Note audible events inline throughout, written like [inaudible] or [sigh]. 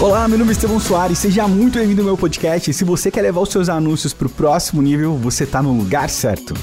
Olá, meu nome é Estevão Soares, seja muito bem-vindo ao meu podcast. Se você quer levar os seus anúncios para o próximo nível, você está no lugar certo.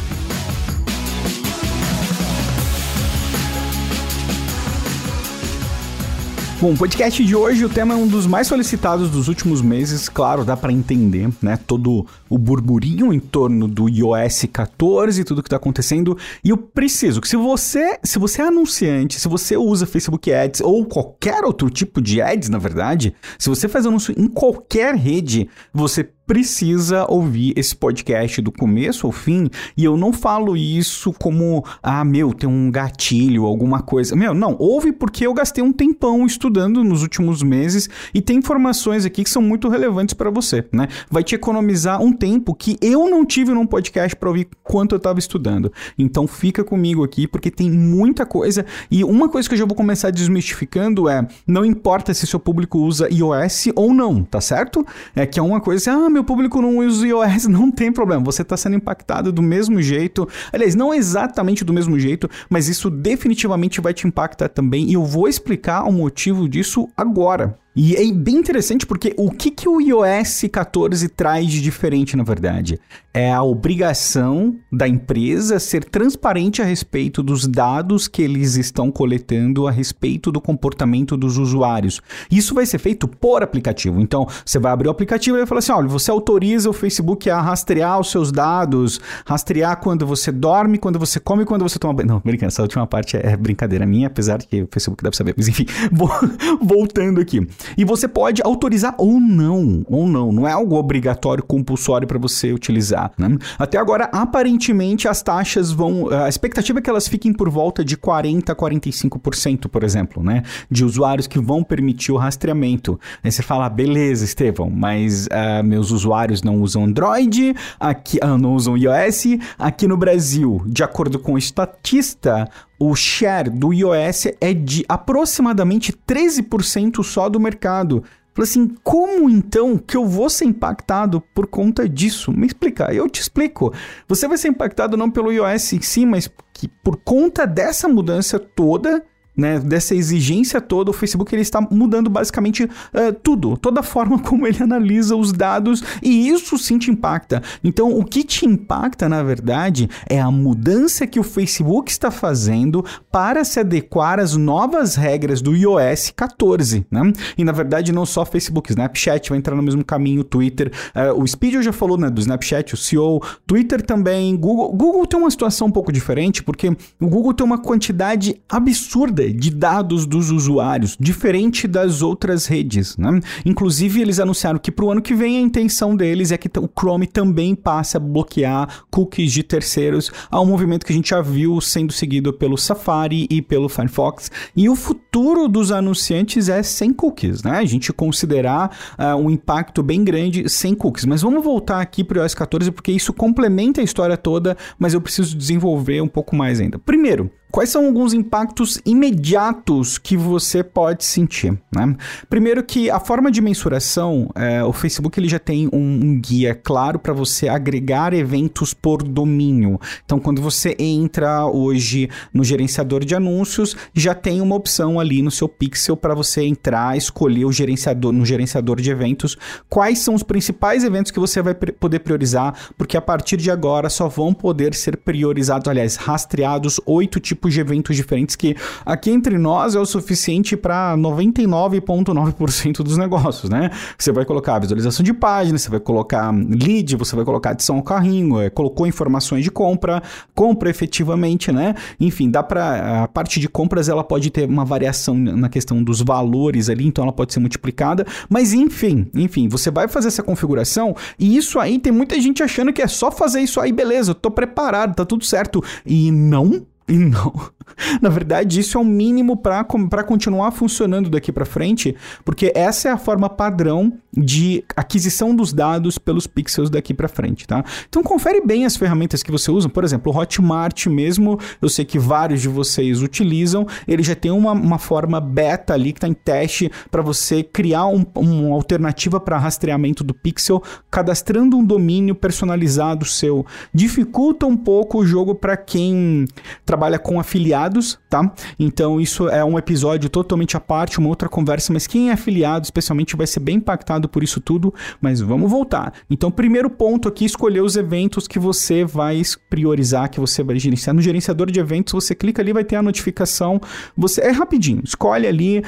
Bom, o podcast de hoje, o tema é um dos mais solicitados dos últimos meses. Claro, dá para entender, né? Todo o burburinho em torno do iOS 14 e tudo que tá acontecendo. E eu preciso que se você, se você é anunciante, se você usa Facebook Ads ou qualquer outro tipo de ads, na verdade, se você faz anúncio em qualquer rede, você precisa ouvir esse podcast do começo ao fim. E eu não falo isso como, ah, meu, tem um gatilho, alguma coisa. Meu, não, ouve porque eu gastei um tempão estudando nos últimos meses e tem informações aqui que são muito relevantes para você, né? Vai te economizar um tempo que eu não tive num podcast para ouvir quanto eu estava estudando. Então fica comigo aqui porque tem muita coisa. E uma coisa que eu já vou começar desmistificando é: não importa se seu público usa iOS ou não, tá certo? É que é uma coisa, ah, meu público não usa iOS, não tem problema. Você está sendo impactado do mesmo jeito. Aliás, não exatamente do mesmo jeito, mas isso definitivamente vai te impactar também. E eu vou explicar o motivo disso agora. E é bem interessante porque o que, que o iOS 14 traz de diferente, na verdade? É a obrigação da empresa ser transparente a respeito dos dados que eles estão coletando a respeito do comportamento dos usuários. Isso vai ser feito por aplicativo. Então, você vai abrir o aplicativo e vai falar assim: olha, você autoriza o Facebook a rastrear os seus dados, rastrear quando você dorme, quando você come, quando você toma banho. Não, brincando, essa última parte é brincadeira minha, apesar de que o Facebook deve saber. Mas enfim, [laughs] voltando aqui. E você pode autorizar ou não, ou não. Não é algo obrigatório, compulsório para você utilizar. Né? Até agora, aparentemente, as taxas vão. A expectativa é que elas fiquem por volta de 40% a 45%, por exemplo, né? De usuários que vão permitir o rastreamento. Aí você fala, beleza, Estevão, mas uh, meus usuários não usam Android, aqui, uh, não usam iOS. Aqui no Brasil, de acordo com o estatista, o share do iOS é de aproximadamente 13% só do mercado. Falei assim, como então que eu vou ser impactado por conta disso? Me explica, eu te explico. Você vai ser impactado não pelo iOS em si, mas que por conta dessa mudança toda, né, dessa exigência toda, o Facebook ele está mudando basicamente uh, tudo, toda a forma [laughs] como ele analisa os dados e isso sim te impacta. Então, o que te impacta, na verdade, é a mudança que o Facebook está fazendo para se adequar às novas regras do iOS 14, né? E na verdade, não só Facebook, Snapchat vai entrar no mesmo caminho, Twitter, uh, o Speed já falou, né, do Snapchat, o CEO, Twitter também, Google. Google tem uma situação um pouco diferente porque o Google tem uma quantidade absurda de dados dos usuários, diferente das outras redes. Né? Inclusive, eles anunciaram que para o ano que vem a intenção deles é que o Chrome também passe a bloquear cookies de terceiros, a um movimento que a gente já viu sendo seguido pelo Safari e pelo Firefox. E o futuro dos anunciantes é sem cookies, né? A gente considerar uh, um impacto bem grande sem cookies. Mas vamos voltar aqui para o iOS 14 porque isso complementa a história toda, mas eu preciso desenvolver um pouco mais ainda. Primeiro, Quais são alguns impactos imediatos que você pode sentir? Né? Primeiro que a forma de mensuração, é, o Facebook ele já tem um, um guia claro para você agregar eventos por domínio. Então, quando você entra hoje no gerenciador de anúncios, já tem uma opção ali no seu pixel para você entrar, escolher o gerenciador no gerenciador de eventos, quais são os principais eventos que você vai poder priorizar, porque a partir de agora só vão poder ser priorizados, aliás, rastreados oito tipos tipos de eventos diferentes que aqui entre nós é o suficiente para 99,9% dos negócios, né? Você vai colocar visualização de página, você vai colocar lead, você vai colocar adição ao carrinho, é, colocou informações de compra, compra efetivamente, né? Enfim, dá para a parte de compras ela pode ter uma variação na questão dos valores ali, então ela pode ser multiplicada, mas enfim, enfim, você vai fazer essa configuração e isso aí tem muita gente achando que é só fazer isso aí, beleza, eu tô preparado, tá tudo certo. E não e não, [laughs] Na verdade, isso é o mínimo para continuar funcionando daqui para frente, porque essa é a forma padrão de aquisição dos dados pelos pixels daqui para frente, tá? Então confere bem as ferramentas que você usa, por exemplo, o Hotmart mesmo, eu sei que vários de vocês utilizam, ele já tem uma, uma forma beta ali que está em teste para você criar um, uma alternativa para rastreamento do pixel, cadastrando um domínio personalizado seu. Dificulta um pouco o jogo para quem trabalha com afiliados, tá? Então isso é um episódio totalmente à parte, uma outra conversa, mas quem é afiliado especialmente vai ser bem impactado por isso tudo, mas vamos voltar. Então, primeiro ponto aqui, escolher os eventos que você vai priorizar, que você vai gerenciar. No gerenciador de eventos, você clica ali, vai ter a notificação. Você é rapidinho, escolhe ali.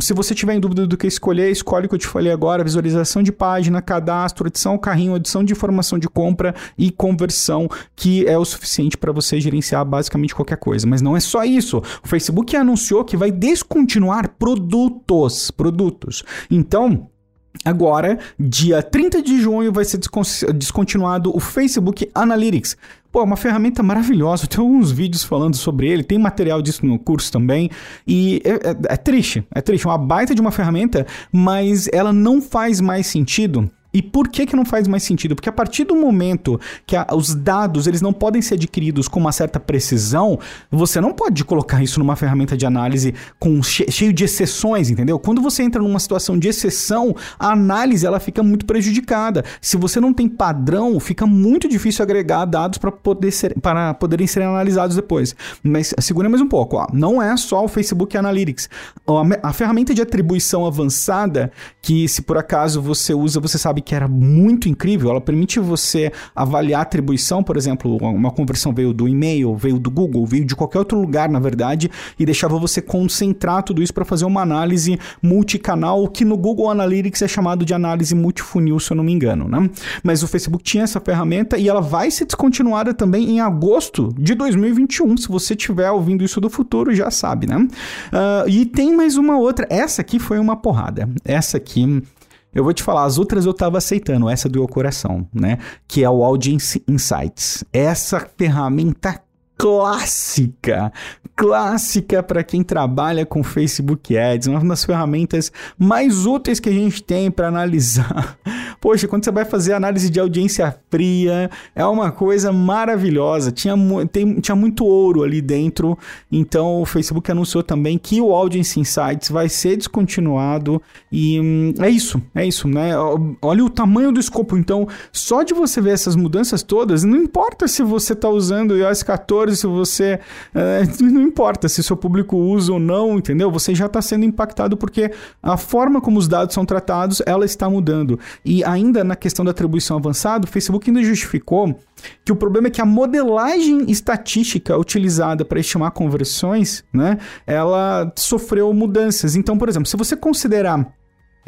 Se você tiver em dúvida do que escolher, escolhe o que eu te falei agora: visualização de página, cadastro, adição ao carrinho, adição de informação de compra e conversão, que é o suficiente para você gerenciar basicamente qualquer coisa. Mas não é só isso. O Facebook anunciou que vai descontinuar produtos, produtos. Então, Agora, dia 30 de junho, vai ser descontinuado o Facebook Analytics. Pô, é uma ferramenta maravilhosa. Tem alguns vídeos falando sobre ele, tem material disso no curso também. E é, é, é triste, é triste. É uma baita de uma ferramenta, mas ela não faz mais sentido e por que que não faz mais sentido? Porque a partir do momento que a, os dados eles não podem ser adquiridos com uma certa precisão, você não pode colocar isso numa ferramenta de análise com che, cheio de exceções, entendeu? Quando você entra numa situação de exceção, a análise ela fica muito prejudicada. Se você não tem padrão, fica muito difícil agregar dados para poder ser, para poderem ser analisados depois. Mas segura mais um pouco, ó. não é só o Facebook Analytics. A, a ferramenta de atribuição avançada que se por acaso você usa, você sabe que era muito incrível. Ela permite você avaliar a atribuição, por exemplo, uma conversão veio do e-mail, veio do Google, veio de qualquer outro lugar, na verdade, e deixava você concentrar tudo isso para fazer uma análise multicanal, que no Google Analytics é chamado de análise multifunil, se eu não me engano, né? Mas o Facebook tinha essa ferramenta e ela vai ser descontinuada também em agosto de 2021. Se você estiver ouvindo isso do futuro, já sabe, né? Uh, e tem mais uma outra. Essa aqui foi uma porrada. Essa aqui eu vou te falar, as outras eu tava aceitando, essa do meu coração, né? Que é o Audience Insights. Essa ferramenta clássica, clássica para quem trabalha com Facebook Ads, uma das ferramentas mais úteis que a gente tem para analisar. [laughs] Poxa, quando você vai fazer análise de audiência fria, é uma coisa maravilhosa. Tinha, tem, tinha muito ouro ali dentro, então o Facebook anunciou também que o Audience Insights vai ser descontinuado e hum, é isso, é isso, né? Olha o tamanho do escopo, então só de você ver essas mudanças todas, não importa se você está usando o iOS 14 se você. É, não importa se seu público usa ou não, entendeu? Você já está sendo impactado porque a forma como os dados são tratados, ela está mudando. E ainda na questão da atribuição avançada, o Facebook ainda justificou que o problema é que a modelagem estatística utilizada para estimar conversões, né, ela sofreu mudanças. Então, por exemplo, se você considerar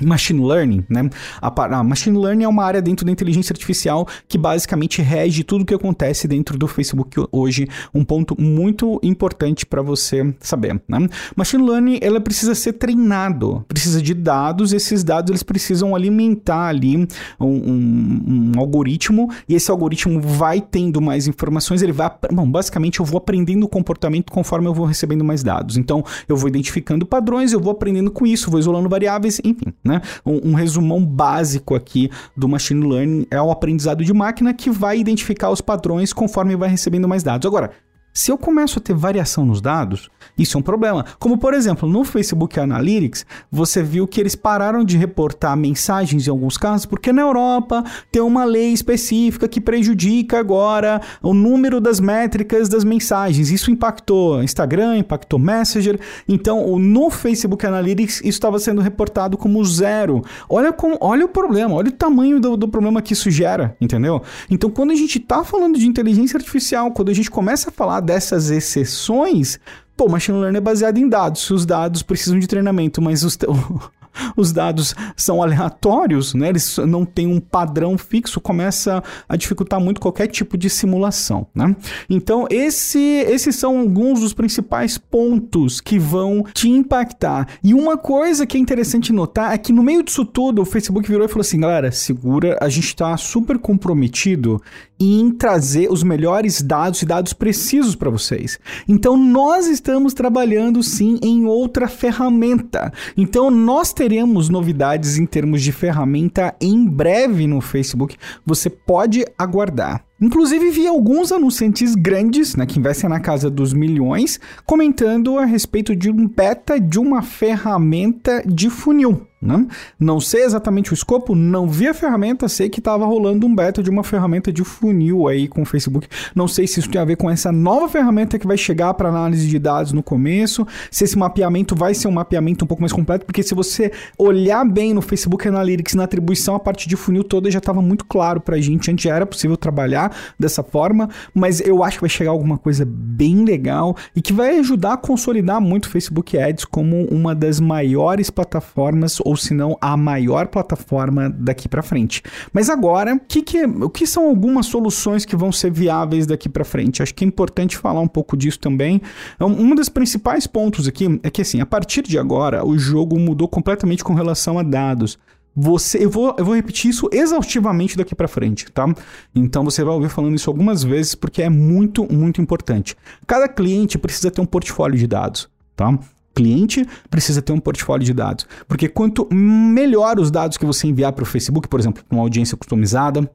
Machine Learning, né? A, a, Machine Learning é uma área dentro da inteligência artificial que basicamente rege tudo o que acontece dentro do Facebook hoje. Um ponto muito importante para você saber, né? Machine Learning, ela precisa ser treinado, precisa de dados. Esses dados eles precisam alimentar ali um, um, um algoritmo e esse algoritmo vai tendo mais informações. Ele vai, bom, basicamente eu vou aprendendo o comportamento conforme eu vou recebendo mais dados. Então eu vou identificando padrões, eu vou aprendendo com isso, vou isolando variáveis, enfim. Né? Um, um, resumão básico aqui do machine learning é o aprendizado de máquina que vai identificar os padrões conforme vai recebendo mais dados. Agora, se eu começo a ter variação nos dados, isso é um problema. Como, por exemplo, no Facebook Analytics, você viu que eles pararam de reportar mensagens em alguns casos, porque na Europa tem uma lei específica que prejudica agora o número das métricas das mensagens. Isso impactou Instagram, impactou Messenger. Então, no Facebook Analytics, isso estava sendo reportado como zero. Olha, olha o problema, olha o tamanho do, do problema que isso gera, entendeu? Então, quando a gente está falando de inteligência artificial, quando a gente começa a falar dessas exceções, pô, machine learning é baseado em dados. Os dados precisam de treinamento, mas os, [laughs] os dados são aleatórios, né? eles não têm um padrão fixo, começa a dificultar muito qualquer tipo de simulação. Né? Então, esse, esses são alguns dos principais pontos que vão te impactar. E uma coisa que é interessante notar é que no meio disso tudo, o Facebook virou e falou assim: galera, segura, a gente está super comprometido em trazer os melhores dados e dados precisos para vocês. Então nós estamos trabalhando sim em outra ferramenta. Então nós teremos novidades em termos de ferramenta em breve no Facebook. Você pode aguardar. Inclusive vi alguns anunciantes grandes, né, que investem na casa dos milhões, comentando a respeito de um beta de uma ferramenta de funil. Né? Não sei exatamente o escopo, não vi a ferramenta, sei que estava rolando um beta de uma ferramenta de funil aí com o Facebook. Não sei se isso tem a ver com essa nova ferramenta que vai chegar para análise de dados no começo, se esse mapeamento vai ser um mapeamento um pouco mais completo, porque se você olhar bem no Facebook Analytics, na atribuição, a parte de funil toda já estava muito claro para a gente, antes era possível trabalhar dessa forma, mas eu acho que vai chegar alguma coisa bem legal e que vai ajudar a consolidar muito o Facebook Ads como uma das maiores plataformas ou ou se não a maior plataforma daqui para frente. Mas agora, que que, o que são algumas soluções que vão ser viáveis daqui para frente? Acho que é importante falar um pouco disso também. Um, um dos principais pontos aqui é que assim, a partir de agora, o jogo mudou completamente com relação a dados você eu vou, eu vou repetir isso exaustivamente daqui para frente, tá? Então você vai ouvir falando isso algumas vezes porque é muito, muito importante. Cada cliente precisa ter um portfólio de dados, tá? Cliente precisa ter um portfólio de dados. Porque quanto melhor os dados que você enviar para o Facebook, por exemplo, uma audiência customizada,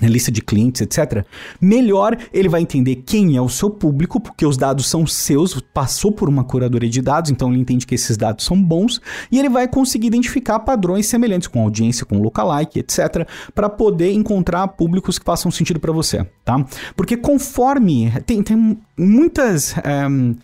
né, lista de clientes, etc., melhor ele vai entender quem é o seu público, porque os dados são seus, passou por uma curadoria de dados, então ele entende que esses dados são bons, e ele vai conseguir identificar padrões semelhantes com audiência, com lookalike, etc., para poder encontrar públicos que façam sentido para você, tá? Porque conforme tem, tem muitas. Eh,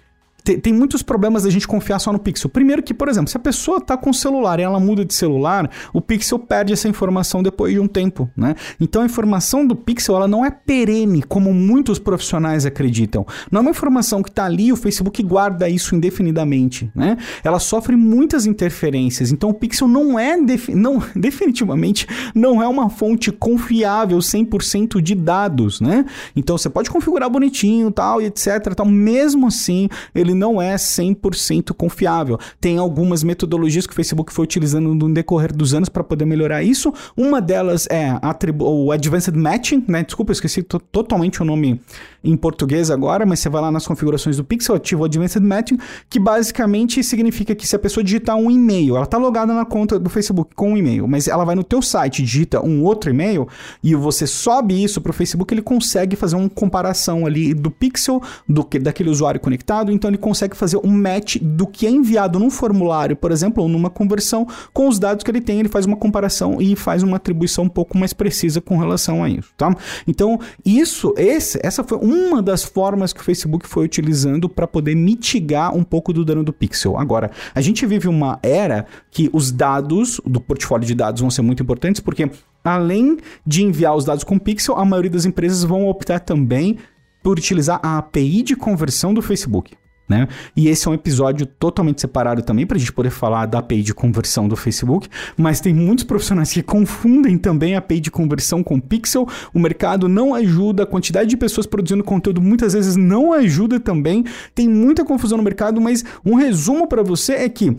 tem, tem, muitos problemas da gente confiar só no pixel. Primeiro que, por exemplo, se a pessoa está com celular e ela muda de celular, o pixel perde essa informação depois de um tempo, né? Então a informação do pixel ela não é perene, como muitos profissionais acreditam. Não é uma informação que está ali, o Facebook guarda isso indefinidamente, né? Ela sofre muitas interferências. Então o pixel não é, não, [laughs] definitivamente, não é uma fonte confiável 100% de dados, né? Então você pode configurar bonitinho, tal, e etc, tal. Mesmo assim, ele ele não é 100% confiável. Tem algumas metodologias que o Facebook foi utilizando no decorrer dos anos para poder melhorar isso. Uma delas é o Advanced Matching, né? Desculpa, eu esqueci totalmente o nome em português agora, mas você vai lá nas configurações do Pixel, ativa o Advanced Matching, que basicamente significa que se a pessoa digitar um e-mail, ela está logada na conta do Facebook com um e-mail, mas ela vai no teu site, digita um outro e-mail e você sobe isso para o Facebook, ele consegue fazer uma comparação ali do Pixel, do que daquele usuário conectado, então ele consegue fazer um match do que é enviado num formulário, por exemplo, ou numa conversão, com os dados que ele tem, ele faz uma comparação e faz uma atribuição um pouco mais precisa com relação a isso, tá? Então, isso, esse, essa foi uma das formas que o Facebook foi utilizando para poder mitigar um pouco do dano do pixel. Agora, a gente vive uma era que os dados do portfólio de dados vão ser muito importantes, porque além de enviar os dados com pixel, a maioria das empresas vão optar também por utilizar a API de conversão do Facebook. Né? E esse é um episódio totalmente separado também para a gente poder falar da API de conversão do Facebook, mas tem muitos profissionais que confundem também a API de conversão com Pixel. O mercado não ajuda, a quantidade de pessoas produzindo conteúdo muitas vezes não ajuda também. Tem muita confusão no mercado, mas um resumo para você é que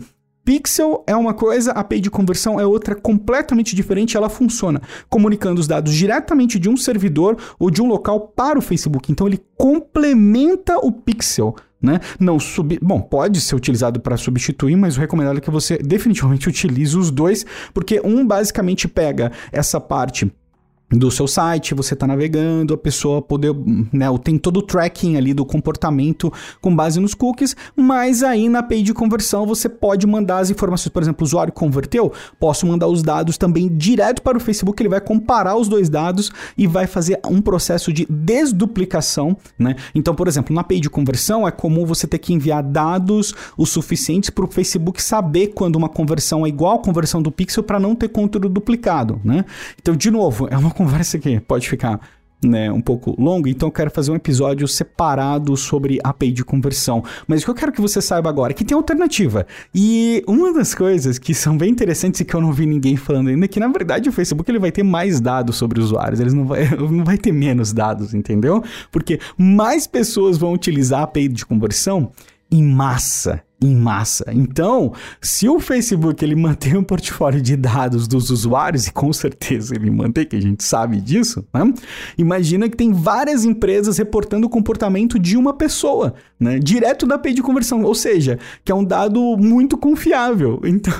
Pixel é uma coisa, a API de conversão é outra completamente diferente. Ela funciona comunicando os dados diretamente de um servidor ou de um local para o Facebook. Então ele complementa o Pixel né? Não sub... Bom, pode ser utilizado para substituir, mas o recomendado é que você definitivamente [laughs] utilize os dois, porque um basicamente pega essa parte do seu site, você está navegando, a pessoa poder, né, tem todo o tracking ali do comportamento com base nos cookies, mas aí na API de conversão você pode mandar as informações, por exemplo, o usuário converteu, posso mandar os dados também direto para o Facebook, ele vai comparar os dois dados e vai fazer um processo de desduplicação, né? Então, por exemplo, na API de conversão é comum você ter que enviar dados o suficientes para o Facebook saber quando uma conversão é igual à conversão do pixel para não ter conteúdo duplicado, né? Então, de novo, é uma conversa que pode ficar né, um pouco longo, então eu quero fazer um episódio separado sobre API de conversão. Mas o que eu quero que você saiba agora é que tem alternativa. E uma das coisas que são bem interessantes e que eu não vi ninguém falando ainda é que, na verdade, o Facebook ele vai ter mais dados sobre usuários, eles não vai, [laughs] não vai ter menos dados, entendeu? Porque mais pessoas vão utilizar a API de conversão em massa. Em massa. Então, se o Facebook ele [laughs] mantém um portfólio de dados dos usuários, e com certeza ele mantém, que a gente sabe disso, né? imagina que tem várias empresas reportando o comportamento de uma pessoa, né? direto da API de conversão, ou seja, que é um dado muito confiável. Então,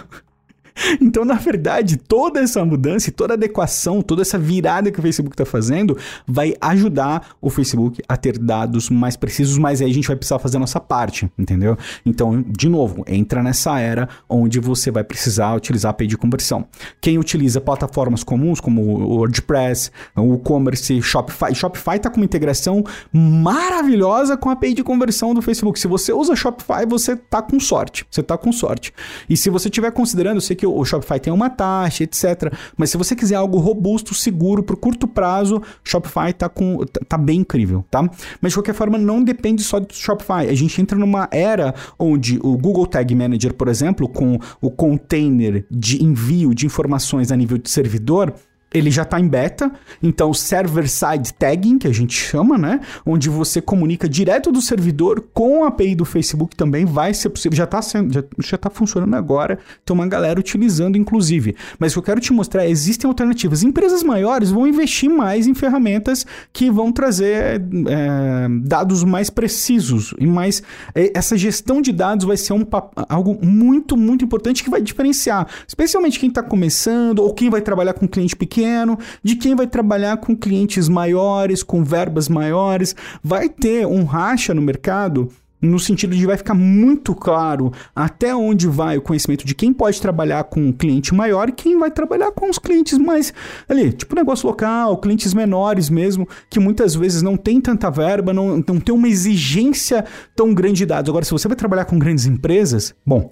[laughs] Então, na verdade, toda essa mudança, toda adequação, toda essa virada que o Facebook está fazendo vai ajudar o Facebook a ter dados mais precisos, mas aí a gente vai precisar fazer a nossa parte, entendeu? Então, de novo, entra nessa era onde você vai precisar utilizar a API de conversão. Quem utiliza plataformas comuns como o WordPress, o e-commerce, Shopify, Shopify está com uma integração maravilhosa com a API de conversão do Facebook. Se você usa Shopify, você está com sorte. Você está com sorte. E se você estiver considerando, eu sei que o Shopify tem uma taxa, etc. Mas se você quiser algo robusto, seguro, por curto prazo, Shopify tá, com, tá, tá bem incrível, tá? Mas de qualquer forma, não depende só do Shopify. A gente entra numa era onde o Google Tag Manager, por exemplo, com o container de envio de informações a nível de servidor, ele já está em beta, então server-side tagging, que a gente chama, né? Onde você comunica direto do servidor com a API do Facebook também vai ser possível. Já está já, já tá funcionando agora, tem uma galera utilizando, inclusive. Mas o que eu quero te mostrar é existem alternativas. Empresas maiores vão investir mais em ferramentas que vão trazer é, dados mais precisos e mais. É, essa gestão de dados vai ser um, algo muito, muito importante que vai diferenciar, especialmente quem está começando ou quem vai trabalhar com cliente pequeno pequeno, de quem vai trabalhar com clientes maiores, com verbas maiores. Vai ter um racha no mercado no sentido de vai ficar muito claro até onde vai o conhecimento de quem pode trabalhar com um cliente maior e quem vai trabalhar com os clientes mais ali, tipo negócio local, clientes menores mesmo, que muitas vezes não tem tanta verba, não, não tem uma exigência tão grande de dados. Agora, se você vai trabalhar com grandes empresas, bom,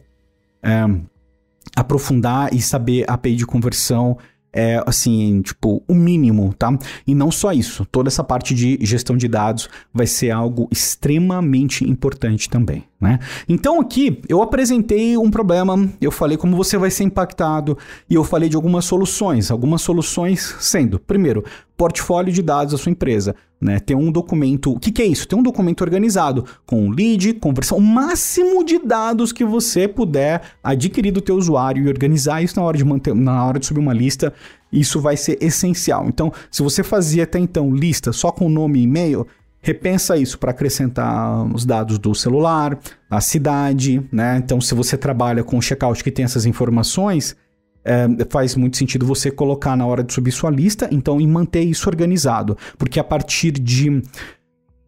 é, aprofundar e saber a API de conversão é, assim, tipo, o mínimo, tá? E não só isso, toda essa parte de gestão de dados vai ser algo extremamente importante também, né? Então aqui eu apresentei um problema, eu falei como você vai ser impactado e eu falei de algumas soluções, algumas soluções sendo, primeiro, portfólio de dados da sua empresa. Né? Ter um documento. O que, que é isso? Ter um documento organizado com lead, conversão, o máximo de dados que você puder adquirir do teu usuário e organizar isso na hora de manter, na hora de subir uma lista. Isso vai ser essencial. Então, se você fazia até então lista só com nome e e-mail, repensa isso para acrescentar os dados do celular, a cidade, né? Então, se você trabalha com checkout que tem essas informações, é, faz muito sentido você colocar na hora de subir sua lista, então, e manter isso organizado. Porque a partir de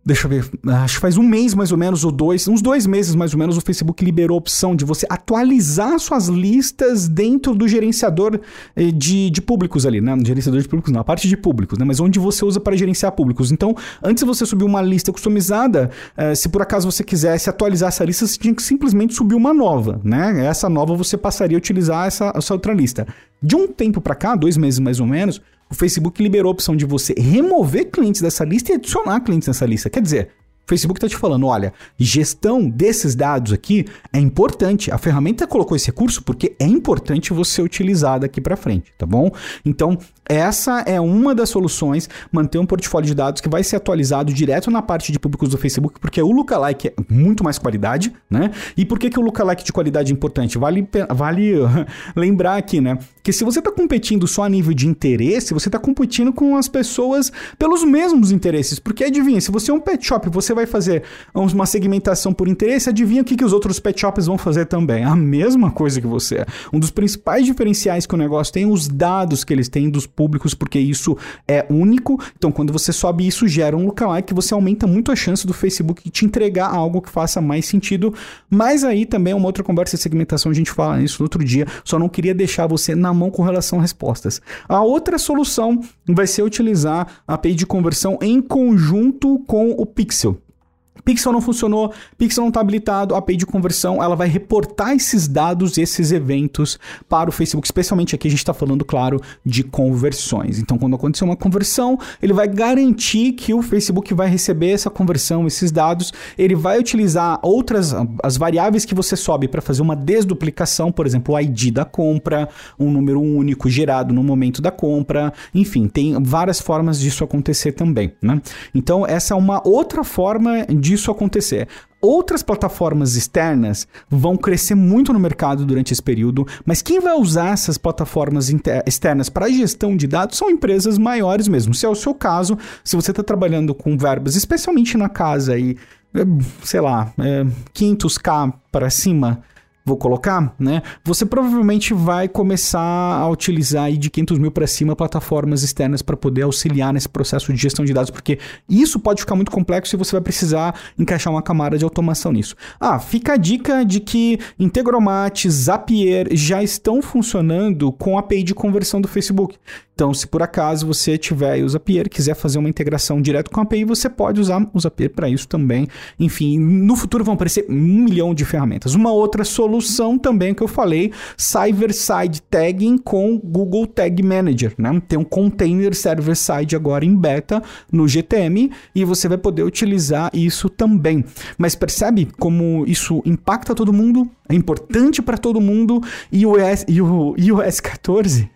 Deixa eu ver, acho que faz um mês mais ou menos, ou dois, uns dois meses mais ou menos, o Facebook liberou a opção de você atualizar suas listas dentro do gerenciador eh, de, de públicos ali, né? No gerenciador de públicos, não, a parte de públicos, né? Mas onde você usa para gerenciar públicos. Então, antes de você subir uma lista customizada, eh, se por acaso você quisesse atualizar essa lista, você tinha que simplesmente subir uma nova, né? Essa nova você passaria a utilizar essa, essa outra lista. De um tempo para cá, dois meses mais ou menos, o Facebook liberou a opção de você remover clientes dessa lista e adicionar clientes nessa lista. Quer dizer, Facebook está te falando, olha, gestão desses dados aqui é importante. A ferramenta colocou esse recurso porque é importante você utilizar daqui para frente, tá bom? Então, essa é uma das soluções, manter um portfólio de dados que vai ser atualizado direto na parte de públicos do Facebook, porque o lookalike é muito mais qualidade, né? E por que, que o lookalike de qualidade é importante? Vale, vale [laughs] lembrar aqui, né? Que se você está competindo só a nível de interesse, você está competindo com as pessoas pelos mesmos interesses. Porque adivinha, se você é um pet shop, você vai fazer uma segmentação por interesse, adivinha o que, que os outros pet shops vão fazer também? A mesma coisa que você. Um dos principais diferenciais que o negócio tem, os dados que eles têm dos públicos, porque isso é único. Então, quando você sobe isso, gera um lookalike, você aumenta muito a chance do Facebook te entregar algo que faça mais sentido. Mas aí também é uma outra conversa de segmentação, a gente fala nisso no outro dia. Só não queria deixar você na mão com relação a respostas. A outra solução vai ser utilizar a API de conversão em conjunto com o Pixel. Pixel não funcionou, Pixel não está habilitado, a API de conversão ela vai reportar esses dados, esses eventos para o Facebook, especialmente aqui a gente está falando, claro, de conversões. Então, quando acontecer uma conversão, ele vai garantir que o Facebook vai receber essa conversão, esses dados, ele vai utilizar outras as variáveis que você sobe para fazer uma desduplicação, por exemplo, o ID da compra, um número único gerado no momento da compra, enfim, tem várias formas disso acontecer também, né? Então, essa é uma outra forma de disso acontecer. Outras plataformas externas vão crescer muito no mercado durante esse período, mas quem vai usar essas plataformas externas para gestão de dados são empresas maiores mesmo. Se é o seu caso, se você está trabalhando com verbas, especialmente na casa aí, é, sei lá, é, 500k para cima, vou colocar, né? Você provavelmente vai começar a utilizar aí de 500 mil para cima plataformas externas para poder auxiliar nesse processo de gestão de dados, porque isso pode ficar muito complexo e você vai precisar encaixar uma camada de automação nisso. Ah, fica a dica de que Integromat, Zapier já estão funcionando com a API de conversão do Facebook. Então, se por acaso você tiver o Zapier quiser fazer uma integração direto com a API, você pode usar o Zapier para isso também. Enfim, no futuro vão aparecer um milhão de ferramentas. Uma outra solução também que eu falei, Server-Side Tagging com Google Tag Manager. Né? Tem um container server-side agora em beta no GTM e você vai poder utilizar isso também. Mas percebe como isso impacta todo mundo? É importante para todo mundo e o iOS 14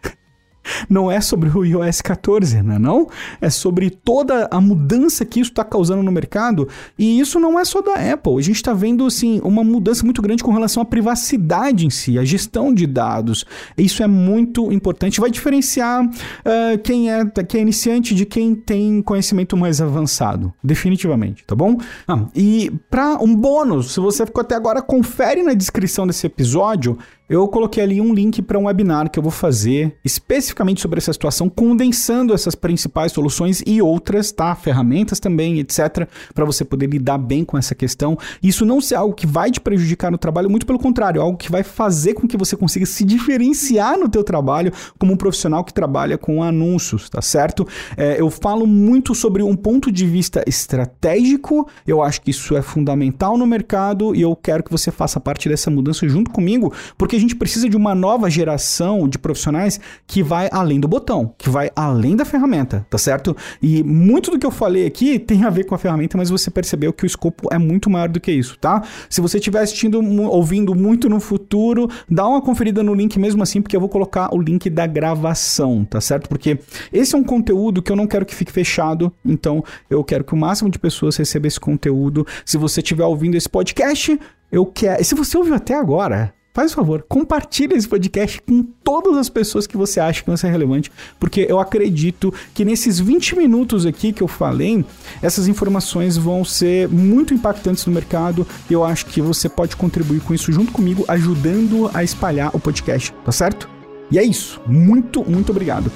não é sobre o iOS 14, não é não? É sobre toda a mudança que isso está causando no mercado. E isso não é só da Apple. A gente está vendo, assim, uma mudança muito grande com relação à privacidade em si, a gestão de dados. Isso é muito importante. Vai diferenciar uh, quem, é, quem é iniciante de quem tem conhecimento mais avançado. Definitivamente, tá bom? Ah, e para um bônus, se você ficou até agora, confere na descrição desse episódio eu coloquei ali um link para um webinar que eu vou fazer especificamente sobre essa situação, condensando essas principais soluções e outras, tá? Ferramentas também, etc, para você poder lidar bem com essa questão. Isso não ser algo que vai te prejudicar no trabalho, muito pelo contrário, algo que vai fazer com que você consiga se diferenciar no teu trabalho como um profissional que trabalha com anúncios, tá certo? É, eu falo muito sobre um ponto de vista estratégico, eu acho que isso é fundamental no mercado e eu quero que você faça parte dessa mudança junto comigo, porque gente precisa de uma nova geração de profissionais que vai além do botão, que vai além da ferramenta, tá certo? E muito do que eu falei aqui tem a ver com a ferramenta, mas você percebeu que o escopo é muito maior do que isso, tá? Se você estiver assistindo, ouvindo muito no futuro, dá uma conferida no link mesmo assim, porque eu vou colocar o link da gravação, tá certo? Porque esse é um conteúdo que eu não quero que fique fechado, então eu quero que o máximo de pessoas receba esse conteúdo. Se você estiver ouvindo esse podcast, eu quero. Se você ouviu até agora, faz favor, compartilhe esse podcast com todas as pessoas que você acha que vão ser relevante, porque eu acredito que nesses 20 minutos aqui que eu falei, essas informações vão ser muito impactantes no mercado e eu acho que você pode contribuir com isso junto comigo, ajudando a espalhar o podcast, tá certo? E é isso. Muito, muito obrigado.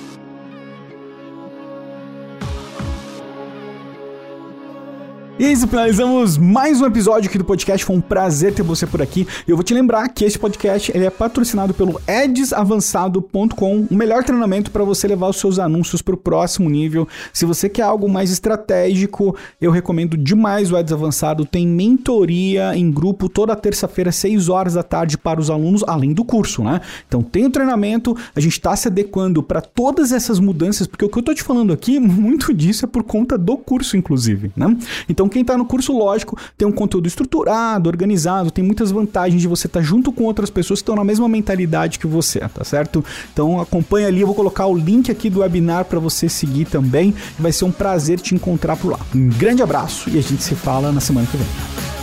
E é isso, finalizamos mais um episódio aqui do podcast. Foi um prazer ter você por aqui. E eu vou te lembrar que esse podcast ele é patrocinado pelo edsavançado.com, o melhor treinamento para você levar os seus anúncios para o próximo nível. Se você quer algo mais estratégico, eu recomendo demais o Eds Avançado. Tem mentoria em grupo toda terça-feira, 6 horas da tarde, para os alunos, além do curso, né? Então tem o treinamento, a gente está se adequando para todas essas mudanças, porque o que eu estou te falando aqui, [laughs] muito disso é por conta do curso, inclusive, né? Então então, quem está no curso, lógico, tem um conteúdo estruturado, organizado, tem muitas vantagens de você estar tá junto com outras pessoas que estão na mesma mentalidade que você, tá certo? Então, acompanha ali, eu vou colocar o link aqui do webinar para você seguir também. Vai ser um prazer te encontrar por lá. Um grande abraço e a gente se fala na semana que vem.